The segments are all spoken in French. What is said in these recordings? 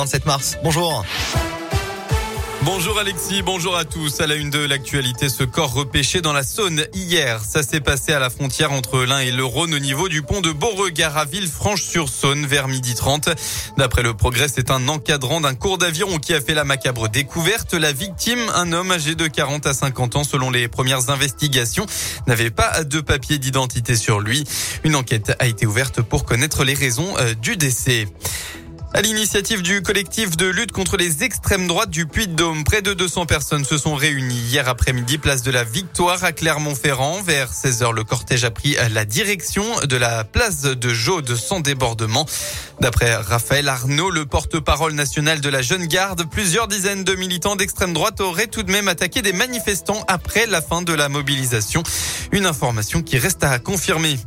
27 mars. Bonjour. Bonjour Alexis, bonjour à tous. À la une de l'actualité, ce corps repêché dans la Saône hier. Ça s'est passé à la frontière entre l'Ain et le Rhône au niveau du pont de Beauregard à Villefranche-sur-Saône vers midi 30. D'après le progrès, c'est un encadrant d'un cours d'aviron qui a fait la macabre découverte. La victime, un homme âgé de 40 à 50 ans selon les premières investigations, n'avait pas de papier d'identité sur lui. Une enquête a été ouverte pour connaître les raisons euh, du décès. À l'initiative du collectif de lutte contre les extrêmes droites du Puy-de-Dôme, près de 200 personnes se sont réunies hier après-midi, place de la Victoire à Clermont-Ferrand. Vers 16h, le cortège a pris la direction de la place de Jaude sans débordement. D'après Raphaël Arnaud, le porte-parole national de la Jeune Garde, plusieurs dizaines de militants d'extrême droite auraient tout de même attaqué des manifestants après la fin de la mobilisation. Une information qui reste à confirmer.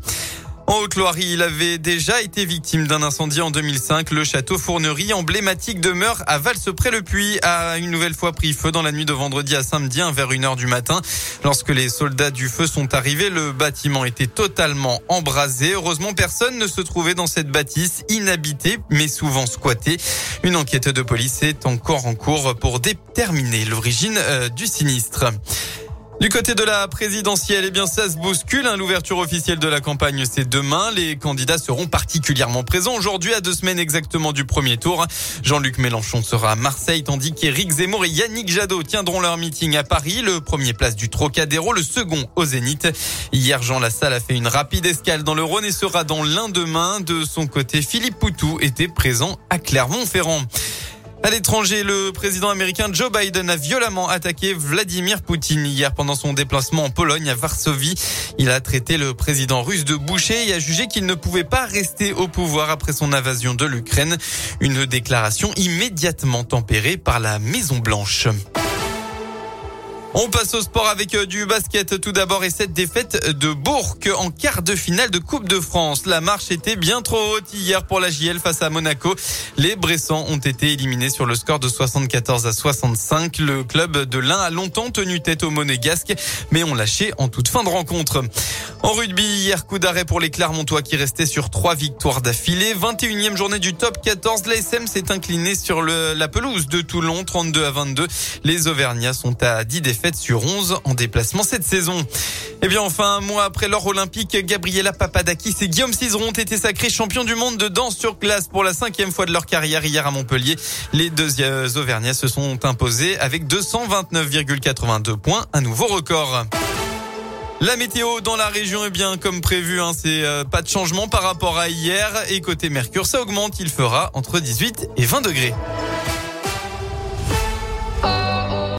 En Haute-Loire, il avait déjà été victime d'un incendie en 2005. Le château Fournerie, emblématique demeure à Valse-près-le-Puy, a une nouvelle fois pris feu dans la nuit de vendredi à samedi, vers 1h du matin. Lorsque les soldats du feu sont arrivés, le bâtiment était totalement embrasé. Heureusement, personne ne se trouvait dans cette bâtisse inhabitée, mais souvent squattée. Une enquête de police est encore en cours pour déterminer l'origine euh, du sinistre. Du côté de la présidentielle, eh bien, ça se bouscule. Hein. L'ouverture officielle de la campagne, c'est demain. Les candidats seront particulièrement présents aujourd'hui, à deux semaines exactement du premier tour. Jean-Luc Mélenchon sera à Marseille, tandis qu'Éric Zemmour et Yannick Jadot tiendront leur meeting à Paris. Le premier place du Trocadéro, le second au Zénith. Hier, Jean Lassalle a fait une rapide escale dans le Rhône et sera dans l'un demain. De son côté, Philippe Poutou était présent à Clermont-Ferrand. À l'étranger, le président américain Joe Biden a violemment attaqué Vladimir Poutine hier pendant son déplacement en Pologne à Varsovie. Il a traité le président russe de boucher et a jugé qu'il ne pouvait pas rester au pouvoir après son invasion de l'Ukraine. Une déclaration immédiatement tempérée par la Maison Blanche. On passe au sport avec euh, du basket tout d'abord et cette défaite de Bourg en quart de finale de Coupe de France. La marche était bien trop haute hier pour la JL face à Monaco. Les Bressans ont été éliminés sur le score de 74 à 65. Le club de l'Ain a longtemps tenu tête au Monégasque mais ont lâché en toute fin de rencontre. En rugby, hier coup d'arrêt pour les Clermontois qui restaient sur trois victoires d'affilée. 21e journée du top 14. L'ASM s'est incliné sur la pelouse de Toulon 32 à 22. Les Auvergnats sont à 10 défaites sur 11 en déplacement cette saison. Et eh bien enfin, un mois après l'or olympique, Gabriela Papadakis et Guillaume Cizeron ont été sacrés champions du monde de danse sur glace pour la cinquième fois de leur carrière hier à Montpellier. Les deux Auvergnats se sont imposés avec 229,82 points, un nouveau record. La météo dans la région est bien comme prévu, hein, c'est euh, pas de changement par rapport à hier. Et côté Mercure, ça augmente, il fera entre 18 et 20 degrés.